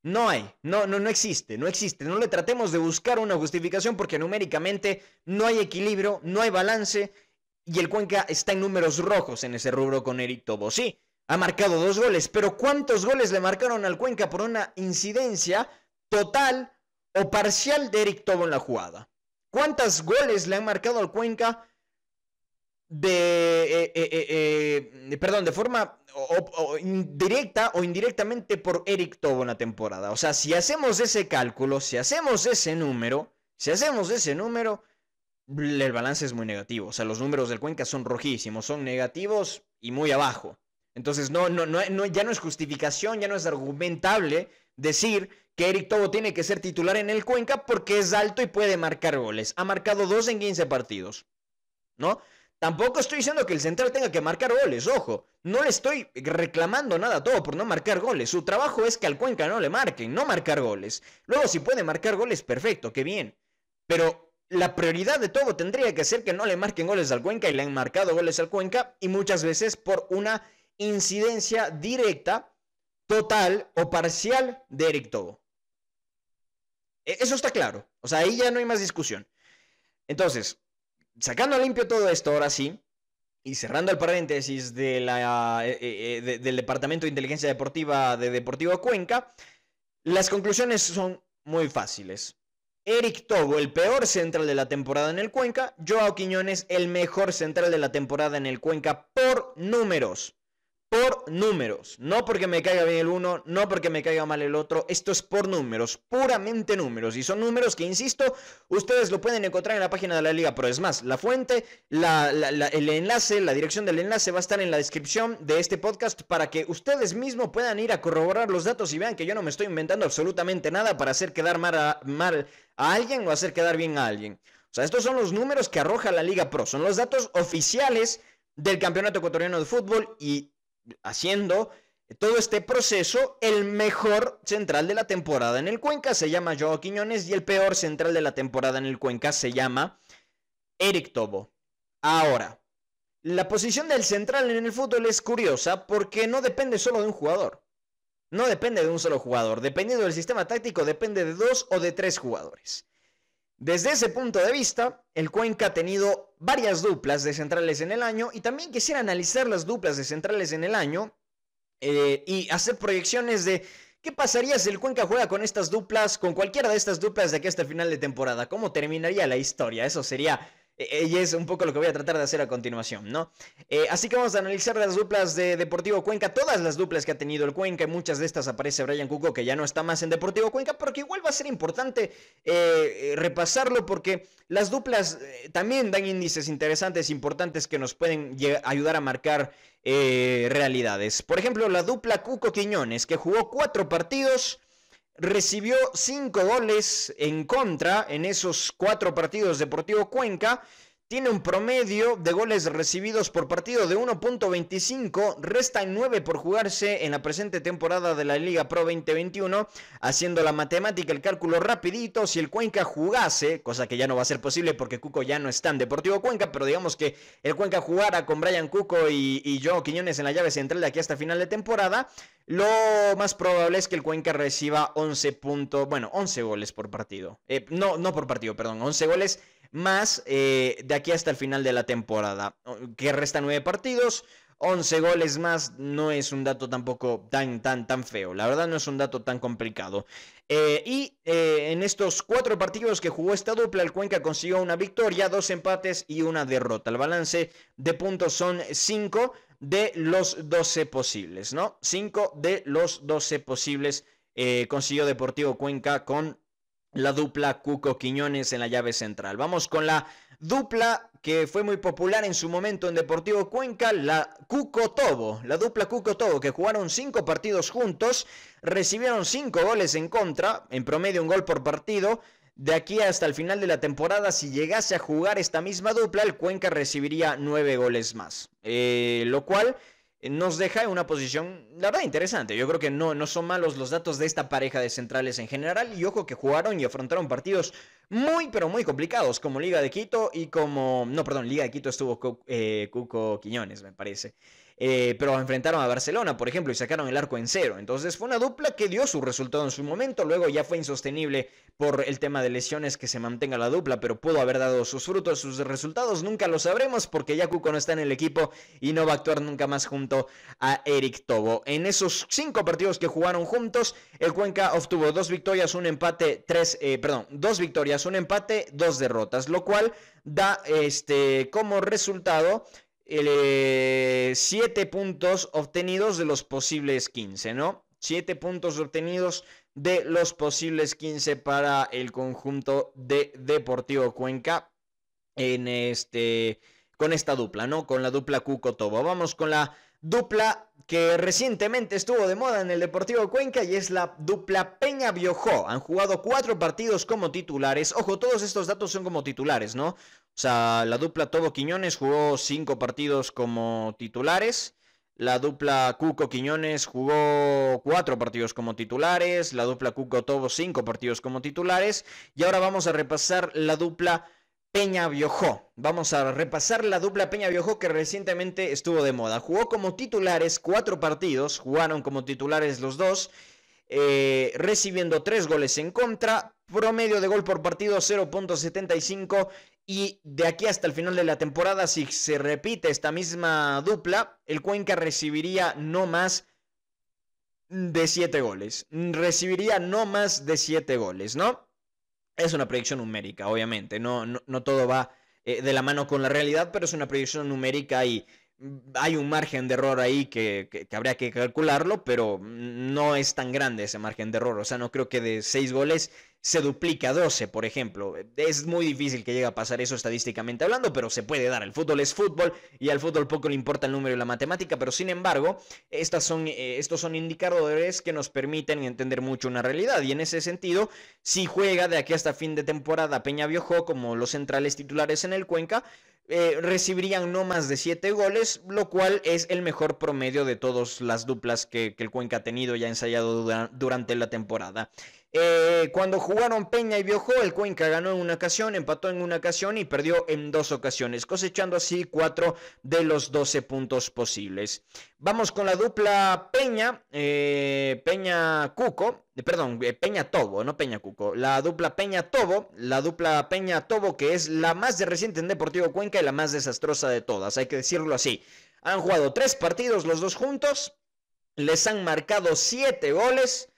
No hay, no, no, no existe, no existe. No le tratemos de buscar una justificación porque numéricamente no hay equilibrio, no hay balance y el Cuenca está en números rojos en ese rubro con Eric Tobo. Sí, ha marcado dos goles, pero ¿cuántos goles le marcaron al Cuenca por una incidencia total o parcial de Eric Tobo en la jugada. ¿Cuántos goles le han marcado al Cuenca de, eh, eh, eh, perdón, de forma directa o indirectamente por Eric Tobo en la temporada? O sea, si hacemos ese cálculo, si hacemos ese número, si hacemos ese número, el balance es muy negativo. O sea, los números del Cuenca son rojísimos, son negativos y muy abajo. Entonces, no, no, no, ya no es justificación, ya no es argumentable decir que Eric Tobo tiene que ser titular en el Cuenca porque es alto y puede marcar goles. Ha marcado dos en 15 partidos. ¿No? Tampoco estoy diciendo que el central tenga que marcar goles, ojo. No le estoy reclamando nada a todo por no marcar goles. Su trabajo es que al Cuenca no le marquen, no marcar goles. Luego, si puede marcar goles, perfecto, qué bien. Pero la prioridad de todo tendría que ser que no le marquen goles al Cuenca y le han marcado goles al Cuenca y muchas veces por una incidencia directa total o parcial de Eric Tobo. E, eso está claro. O sea, ahí ya no hay más discusión. Entonces, sacando limpio todo esto, ahora sí, y cerrando el paréntesis de la, eh, eh, eh, del Departamento de Inteligencia Deportiva de Deportivo Cuenca, las conclusiones son muy fáciles. Eric Tobo, el peor central de la temporada en el Cuenca. Joao Quiñones, el mejor central de la temporada en el Cuenca por números por números. No porque me caiga bien el uno, no porque me caiga mal el otro. Esto es por números, puramente números. Y son números que, insisto, ustedes lo pueden encontrar en la página de la Liga Pero Es más, la fuente, el enlace, la dirección del enlace va a estar en la descripción de este podcast para que ustedes mismos puedan ir a corroborar los datos y vean que yo no me estoy inventando absolutamente nada para hacer quedar mal a, mal a alguien o hacer quedar bien a alguien. O sea, estos son los números que arroja la Liga Pro. Son los datos oficiales del Campeonato Ecuatoriano de Fútbol y haciendo todo este proceso, el mejor central de la temporada en el Cuenca se llama Joao Quiñones y el peor central de la temporada en el Cuenca se llama Eric Tobo. Ahora, la posición del central en el fútbol es curiosa porque no depende solo de un jugador. No depende de un solo jugador. Dependiendo del sistema táctico, depende de dos o de tres jugadores. Desde ese punto de vista, el Cuenca ha tenido varias duplas de centrales en el año y también quisiera analizar las duplas de centrales en el año eh, y hacer proyecciones de qué pasaría si el Cuenca juega con estas duplas, con cualquiera de estas duplas de aquí hasta el final de temporada, cómo terminaría la historia. Eso sería eh, y es un poco lo que voy a tratar de hacer a continuación, ¿no? Eh, así que vamos a analizar las duplas de Deportivo Cuenca, todas las duplas que ha tenido el Cuenca, y muchas de estas aparece Brian Cuco, que ya no está más en Deportivo Cuenca, pero que igual va a ser importante eh, repasarlo porque las duplas también dan índices interesantes, importantes que nos pueden ayudar a marcar realidades. Por ejemplo, la dupla Cuco Quiñones, que jugó cuatro partidos recibió cinco goles en contra en esos cuatro partidos Deportivo Cuenca tiene un promedio de goles recibidos por partido de 1.25, restan 9 por jugarse en la presente temporada de la Liga Pro 2021, haciendo la matemática, el cálculo rapidito, si el Cuenca jugase, cosa que ya no va a ser posible porque Cuco ya no está en Deportivo Cuenca, pero digamos que el Cuenca jugara con Brian Cuco y, y Joe Quiñones en la llave central de aquí hasta final de temporada, lo más probable es que el Cuenca reciba 11 puntos, bueno, 11 goles por partido. Eh, no, no por partido, perdón, 11 goles más eh, de aquí hasta el final de la temporada, que resta nueve partidos. 11 goles más no es un dato tampoco tan, tan, tan feo. La verdad no es un dato tan complicado. Eh, y eh, en estos cuatro partidos que jugó esta dupla, el Cuenca consiguió una victoria, dos empates y una derrota. El balance de puntos son 5 de los 12 posibles, ¿no? 5 de los 12 posibles consiguió Deportivo Cuenca con la dupla Cuco Quiñones en la llave central. Vamos con la dupla que fue muy popular en su momento en Deportivo Cuenca, la Cuco Tobo, la dupla Cuco Tobo, que jugaron cinco partidos juntos, recibieron cinco goles en contra, en promedio un gol por partido. De aquí hasta el final de la temporada, si llegase a jugar esta misma dupla, el Cuenca recibiría nueve goles más. Eh, lo cual nos deja en una posición, la verdad, interesante. Yo creo que no, no son malos los datos de esta pareja de centrales en general. Y ojo que jugaron y afrontaron partidos muy, pero muy complicados, como Liga de Quito y como... No, perdón, Liga de Quito estuvo eh, Cuco Quiñones, me parece. Eh, pero enfrentaron a Barcelona, por ejemplo, y sacaron el arco en cero. Entonces fue una dupla que dio su resultado en su momento, luego ya fue insostenible por el tema de lesiones que se mantenga la dupla, pero pudo haber dado sus frutos, sus resultados, nunca lo sabremos porque ya Cuco no está en el equipo y no va a actuar nunca más junto a Eric Tobo. En esos cinco partidos que jugaron juntos, el Cuenca obtuvo dos victorias, un empate, tres, eh, perdón, dos victorias, un empate, dos derrotas, lo cual da este como resultado 7 eh, puntos obtenidos de los posibles 15, ¿no? 7 puntos obtenidos de los posibles 15 para el conjunto de Deportivo Cuenca en este con esta dupla, ¿no? Con la dupla Cuco Tobo. Vamos con la dupla que recientemente estuvo de moda en el Deportivo Cuenca y es la dupla Peña Biojó. Han jugado cuatro partidos como titulares. Ojo, todos estos datos son como titulares, ¿no? O sea, la dupla Tobo Quiñones jugó cinco partidos como titulares. La dupla Cuco Quiñones jugó cuatro partidos como titulares. La dupla Cuco Tobo cinco partidos como titulares. Y ahora vamos a repasar la dupla Peña Biojó. Vamos a repasar la dupla Peña Biojó que recientemente estuvo de moda. Jugó como titulares cuatro partidos. Jugaron como titulares los dos. Eh, recibiendo tres goles en contra. Promedio de gol por partido 0.75 y de aquí hasta el final de la temporada, si se repite esta misma dupla, el Cuenca recibiría no más de 7 goles. Recibiría no más de 7 goles, ¿no? Es una predicción numérica, obviamente. No, no, todo va eh, de la mano con la realidad, pero es una predicción numérica y hay un margen de error ahí que, que, habría que calcularlo, pero no es tan grande ese margen de error. O sea, no creo que de 6 goles se duplica 12, por ejemplo. Es muy difícil que llegue a pasar eso estadísticamente hablando, pero se puede dar. El fútbol es fútbol y al fútbol poco le importa el número y la matemática, pero sin embargo, estas son, eh, estos son indicadores que nos permiten entender mucho una realidad. Y en ese sentido, si juega de aquí hasta fin de temporada Peña Biojó como los centrales titulares en el Cuenca, eh, recibirían no más de 7 goles, lo cual es el mejor promedio de todas las duplas que, el Cuenca ha tenido y ha ensayado durante la temporada. Eh, cuando jugaron Peña y Biojó, el Cuenca ganó en una ocasión, empató en una ocasión y perdió en dos ocasiones, cosechando así cuatro de los 12 puntos posibles. Vamos con la dupla Peña, eh, Peña Cuco, eh, perdón, Peña Tobo, no Peña Cuco. La dupla Peña Tobo, la dupla Peña Tobo que es la más de reciente en Deportivo Cuenca y la más desastrosa de todas, hay que decirlo así. Han jugado tres partidos los dos juntos, les han marcado siete goles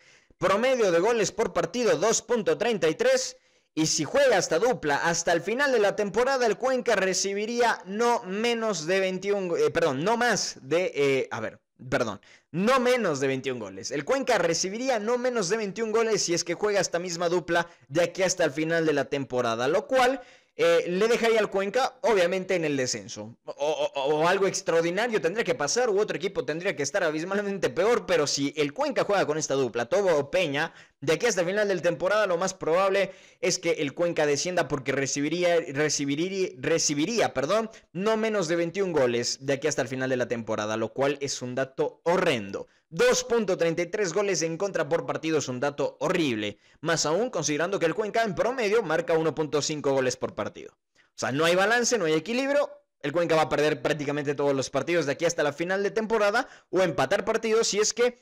promedio de goles por partido 2.33 y si juega esta dupla hasta el final de la temporada el Cuenca recibiría no menos de 21, eh, perdón, no más de, eh, a ver, perdón, no menos de 21 goles. El Cuenca recibiría no menos de 21 goles si es que juega esta misma dupla de aquí hasta el final de la temporada, lo cual eh, le dejaría al Cuenca, obviamente, en el descenso. O, algo extraordinario tendría que pasar, u otro equipo tendría que estar abismalmente peor, pero si el Cuenca juega con esta dupla, Tobo o Peña, de aquí hasta el final de la temporada, lo más probable es que el Cuenca descienda porque recibiría, recibiría, recibiría perdón, no menos de 21 goles de aquí hasta el final de la temporada, lo cual es un dato horrendo. 2.33 goles en contra por partido es un dato horrible, más aún considerando que el Cuenca en promedio marca 1.5 goles por partido. O sea, no hay balance, no hay equilibrio, el Cuenca va a perder prácticamente todos los partidos de aquí hasta la final de temporada o empatar partidos si es que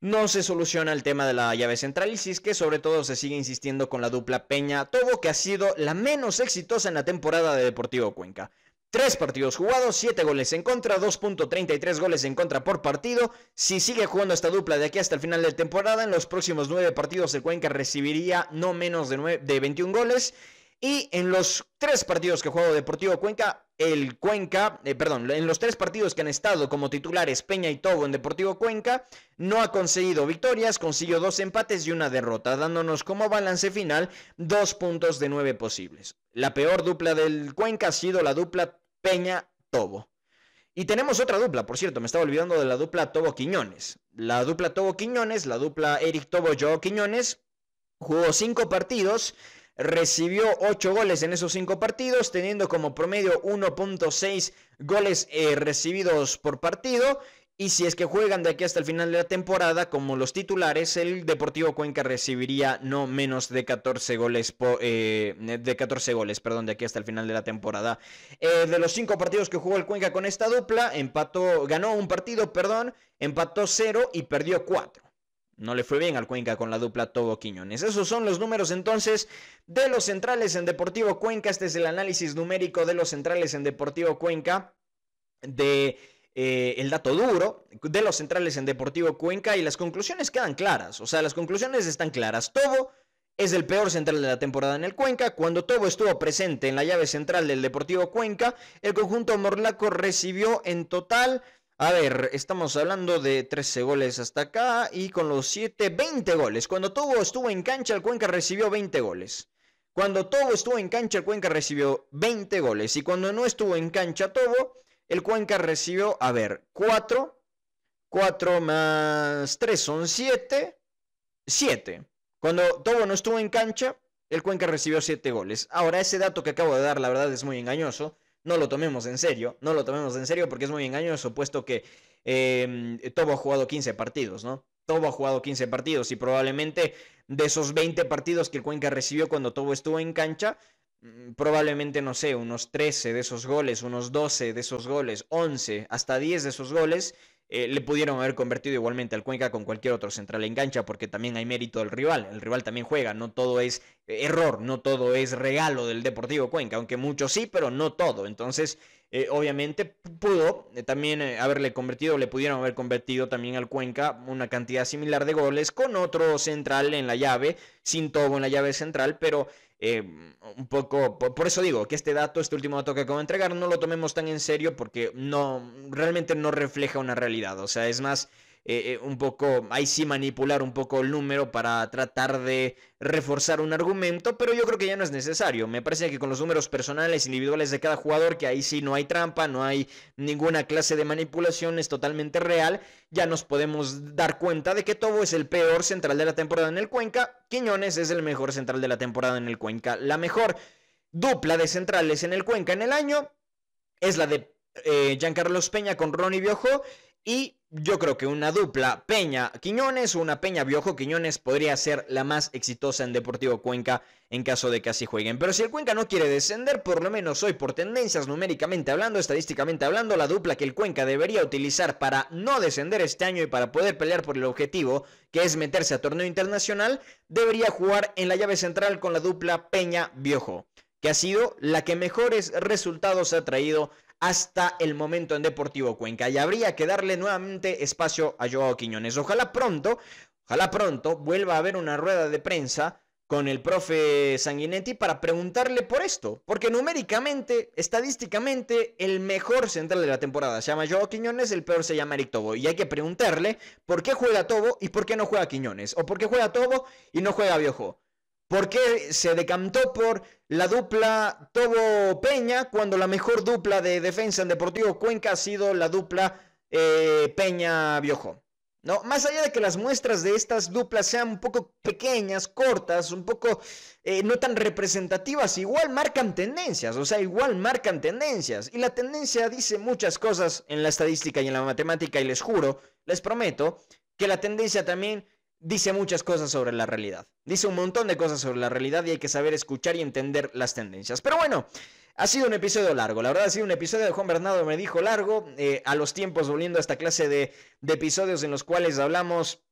no se soluciona el tema de la llave central y si es que sobre todo se sigue insistiendo con la dupla Peña Tobo que ha sido la menos exitosa en la temporada de Deportivo Cuenca. Tres partidos jugados, siete goles en contra, 2.33 goles en contra por partido. Si sigue jugando esta dupla de aquí hasta el final de temporada, en los próximos nueve partidos el Cuenca recibiría no menos de, de 21 goles. Y en los tres partidos que jugó Deportivo Cuenca, el Cuenca, eh, perdón, en los tres partidos que han estado como titulares Peña y Togo en Deportivo Cuenca, no ha conseguido victorias, consiguió dos empates y una derrota, dándonos como balance final dos puntos de nueve posibles. La peor dupla del Cuenca ha sido la dupla Peña-Tobo. Y tenemos otra dupla, por cierto, me estaba olvidando de la dupla Tobo Quiñones. La dupla Tobo Quiñones, la dupla Eric Tobo Joe Quiñones, jugó cinco partidos recibió 8 goles en esos 5 partidos, teniendo como promedio 1.6 goles eh, recibidos por partido. Y si es que juegan de aquí hasta el final de la temporada, como los titulares, el Deportivo Cuenca recibiría no menos de 14 goles, eh, de 14 goles, perdón, de aquí hasta el final de la temporada. Eh, de los 5 partidos que jugó el Cuenca con esta dupla, empató, ganó un partido, perdón, empató 0 y perdió 4. No le fue bien al Cuenca con la dupla Togo Quiñones. Esos son los números entonces de los centrales en Deportivo Cuenca. Este es el análisis numérico de los centrales en Deportivo Cuenca. De eh, el dato duro de los centrales en Deportivo Cuenca. Y las conclusiones quedan claras. O sea, las conclusiones están claras. Tobo es el peor central de la temporada en el Cuenca. Cuando Tobo estuvo presente en la llave central del Deportivo Cuenca, el conjunto morlaco recibió en total a ver, estamos hablando de 13 goles hasta acá y con los 7, 20 goles. Cuando Tobo estuvo en cancha, el Cuenca recibió 20 goles. Cuando Tobo estuvo en cancha, el Cuenca recibió 20 goles. Y cuando no estuvo en cancha Tobo, el Cuenca recibió, a ver, 4. 4 más 3 son 7. 7. Cuando Tobo no estuvo en cancha, el Cuenca recibió 7 goles. Ahora, ese dato que acabo de dar, la verdad es muy engañoso no lo tomemos en serio, no lo tomemos en serio porque es muy engañoso, puesto que eh, Tobo ha jugado 15 partidos, ¿no? Tobo ha jugado 15 partidos y probablemente de esos 20 partidos que el Cuenca recibió cuando Tobo estuvo en cancha, probablemente, no sé, unos 13 de esos goles, unos 12 de esos goles, 11, hasta 10 de esos goles eh, le pudieron haber convertido igualmente al Cuenca con cualquier otro central en cancha, porque también hay mérito del rival. El rival también juega, no todo es eh, error, no todo es regalo del Deportivo Cuenca, aunque mucho sí, pero no todo. Entonces, eh, obviamente pudo también haberle convertido, le pudieron haber convertido también al Cuenca una cantidad similar de goles con otro central en la llave, sin todo en la llave central, pero eh, un poco, por, eso digo que este dato, este último dato que acabo de entregar, no lo tomemos tan en serio porque no, realmente no refleja una realidad. O sea, es más eh, eh, un poco, ahí sí manipular un poco el número para tratar de reforzar un argumento, pero yo creo que ya no es necesario. Me parece que con los números personales, individuales de cada jugador, que ahí sí no hay trampa, no hay ninguna clase de manipulación, es totalmente real, ya nos podemos dar cuenta de que Tobo es el peor central de la temporada en el Cuenca, Quiñones es el mejor central de la temporada en el Cuenca. La mejor dupla de centrales en el Cuenca en el año es la de eh, Giancarlos Peña con Ronnie Biojo y yo creo que una dupla Peña-Quiñones o una Peña-Biojo-Quiñones podría ser la más exitosa en Deportivo Cuenca en caso de que así jueguen. Pero si el Cuenca no quiere descender, por lo menos hoy por tendencias numéricamente hablando, estadísticamente hablando, la dupla que el Cuenca debería utilizar para no descender este año y para poder pelear por el objetivo, que es meterse a torneo internacional, debería jugar en la llave central con la dupla Peña-Biojo que ha sido la que mejores resultados ha traído hasta el momento en Deportivo Cuenca. Y habría que darle nuevamente espacio a Joao Quiñones. Ojalá pronto, ojalá pronto vuelva a haber una rueda de prensa con el profe Sanguinetti para preguntarle por esto. Porque numéricamente, estadísticamente, el mejor central de la temporada se llama Joao Quiñones, el peor se llama Eric Tobo. Y hay que preguntarle por qué juega Tobo y por qué no juega Quiñones. O por qué juega Tobo y no juega Biojo. ¿Por qué se decantó por la dupla Tobo Peña cuando la mejor dupla de defensa en Deportivo Cuenca ha sido la dupla eh, Peña Biojo? ¿No? Más allá de que las muestras de estas duplas sean un poco pequeñas, cortas, un poco eh, no tan representativas, igual marcan tendencias, o sea, igual marcan tendencias. Y la tendencia dice muchas cosas en la estadística y en la matemática, y les juro, les prometo, que la tendencia también dice muchas cosas sobre la realidad. Dice un montón de cosas sobre la realidad y hay que saber escuchar y entender las tendencias. Pero bueno, ha sido un episodio largo. La verdad ha sido un episodio de Juan Bernardo me dijo largo. Eh, a los tiempos volviendo a esta clase de, episodios en los cuales hablamos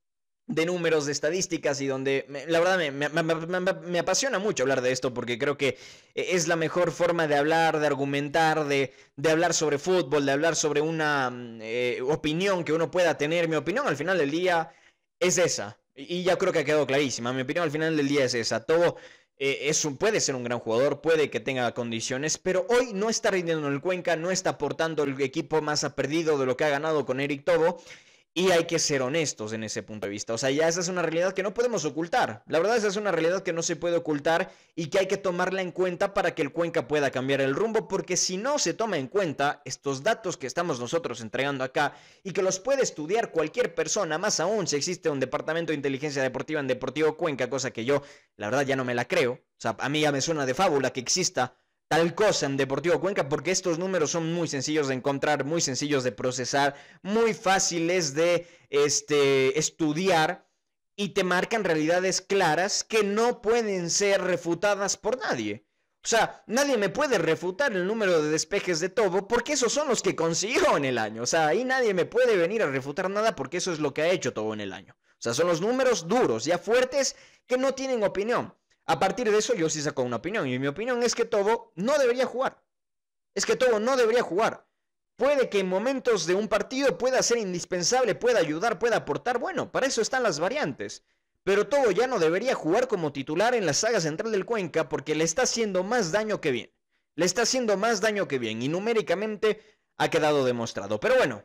de números, de estadísticas y donde la verdad me, apasiona mucho hablar de esto porque creo que es la mejor forma de hablar, de argumentar, de, hablar sobre fútbol, de hablar sobre una mm, eh, opinión que uno pueda tener. Mi opinión al final del día es esa. Y ya creo que ha quedado clarísima. Mi opinión al final del día es esa. Todo eh, puede ser un gran jugador, puede que tenga condiciones, pero hoy no está rindiendo en el Cuenca, no está aportando el equipo más ha perdido de lo que ha ganado con Eric Tobo. Y hay que ser honestos en ese punto de vista. O sea, ya esa es una realidad que no podemos ocultar. La verdad, esa es una realidad que no se puede ocultar y que hay que tomarla en cuenta para que el Cuenca pueda cambiar el rumbo, porque si no se toma en cuenta estos datos que estamos nosotros entregando acá y que los puede estudiar cualquier persona, más aún si existe un departamento de inteligencia deportiva en Deportivo Cuenca, cosa que yo, la verdad, ya no me la creo. O sea, a mí ya me suena de fábula que exista tal cosa en Deportivo Cuenca porque estos números son muy sencillos de encontrar, muy sencillos de procesar, muy fáciles de este, estudiar y te marcan realidades claras que no pueden ser refutadas por nadie. O sea, nadie me puede refutar el número de despejes de Tobo porque esos son los que consiguió en el año. O sea, ahí nadie me puede venir a refutar nada porque eso es lo que ha hecho Tobo en el año. O sea, son los números duros, ya fuertes, que no tienen opinión. A partir de eso yo sí saco una opinión y mi opinión es que Tobo no debería jugar. Es que Tobo no debería jugar. Puede que en momentos de un partido pueda ser indispensable, pueda ayudar, pueda aportar. Bueno, para eso están las variantes. Pero Tobo ya no debería jugar como titular en la saga central del Cuenca porque le está haciendo más daño que bien. Le está haciendo más daño que bien y numéricamente ha quedado demostrado. Pero bueno,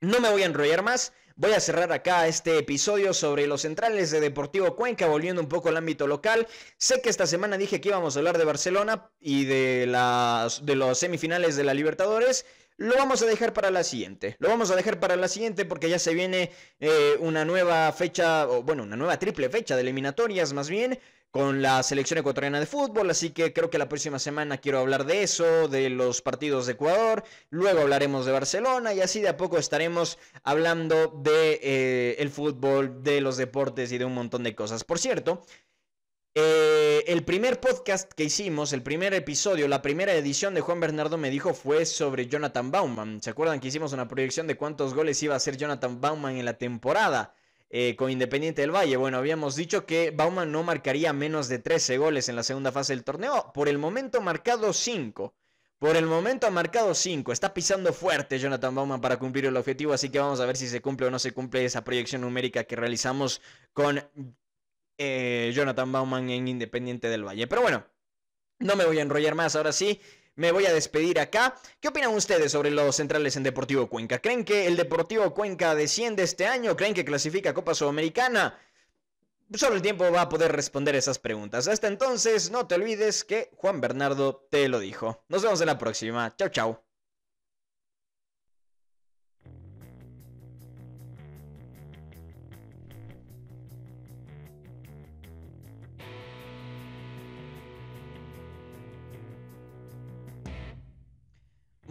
no me voy a enrollar más. Voy a cerrar acá este episodio sobre los centrales de Deportivo Cuenca, volviendo un poco al ámbito local. Sé que esta semana dije que íbamos a hablar de Barcelona y de, las, de los semifinales de la Libertadores. Lo vamos a dejar para la siguiente. Lo vamos a dejar para la siguiente porque ya se viene eh, una nueva fecha, o bueno, una nueva triple fecha de eliminatorias más bien con la selección ecuatoriana de fútbol, así que creo que la próxima semana quiero hablar de eso, de los partidos de Ecuador, luego hablaremos de Barcelona y así de a poco estaremos hablando de eh, el fútbol, de los deportes y de un montón de cosas. Por cierto, eh, el primer podcast que hicimos, el primer episodio, la primera edición de Juan Bernardo me dijo fue sobre Jonathan Bauman. ¿Se acuerdan que hicimos una proyección de cuántos goles iba a hacer Jonathan Bauman en la temporada? Eh, con Independiente del Valle. Bueno, habíamos dicho que Bauman no marcaría menos de 13 goles en la segunda fase del torneo. Por el momento marcado 5. Por el momento ha marcado 5. Está pisando fuerte Jonathan Bauman para cumplir el objetivo. Así que vamos a ver si se cumple o no se cumple esa proyección numérica que realizamos con eh, Jonathan Bauman en Independiente del Valle. Pero bueno, no me voy a enrollar más. Ahora sí, me voy a despedir acá. ¿Qué opinan ustedes sobre los centrales en Deportivo Cuenca? ¿Creen que el Deportivo Cuenca desciende este año? ¿Creen que clasifica Copa Sudamericana? Solo el tiempo va a poder responder esas preguntas. Hasta entonces, no te olvides que Juan Bernardo te lo dijo. Nos vemos en la próxima. Chao, chao.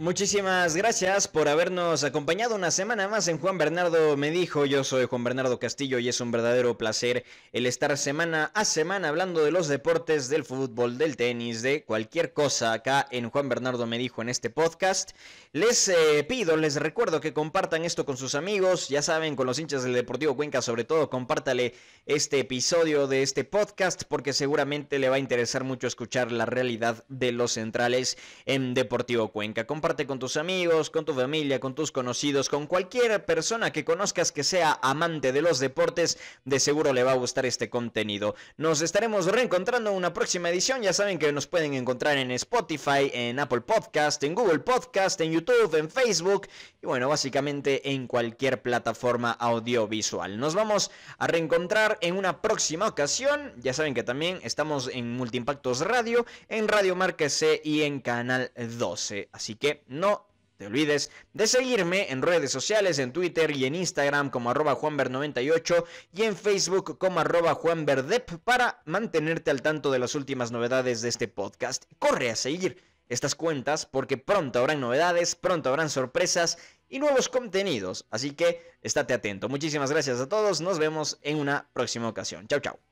Muchísimas gracias por habernos acompañado una semana más en Juan Bernardo me dijo. Yo soy Juan Bernardo Castillo y es un verdadero placer el estar semana a semana hablando de los deportes, del fútbol, del tenis, de cualquier cosa acá en Juan Bernardo me dijo en este podcast. Les eh, pido, les recuerdo que compartan esto con sus amigos, ya saben, con los hinchas del Deportivo Cuenca sobre todo, compártale este episodio de este podcast porque seguramente le va a interesar mucho escuchar la realidad de los centrales en Deportivo Cuenca con tus amigos, con tu familia, con tus conocidos, con cualquier persona que conozcas que sea amante de los deportes, de seguro le va a gustar este contenido. Nos estaremos reencontrando en una próxima edición, ya saben que nos pueden encontrar en Spotify, en Apple Podcast, en Google Podcast, en YouTube, en Facebook y bueno, básicamente en cualquier plataforma audiovisual. Nos vamos a reencontrar en una próxima ocasión, ya saben que también estamos en Multiimpactos Radio, en Radio Marca C y en Canal 12, así no te olvides de seguirme en redes sociales, en Twitter y en Instagram como arroba juanver98 y en Facebook como arroba juanverdep para mantenerte al tanto de las últimas novedades de este podcast. Corre a seguir estas cuentas porque pronto habrán novedades, pronto habrán sorpresas y nuevos contenidos. Así que estate atento. Muchísimas gracias a todos. Nos vemos en una próxima ocasión. Chao, chao.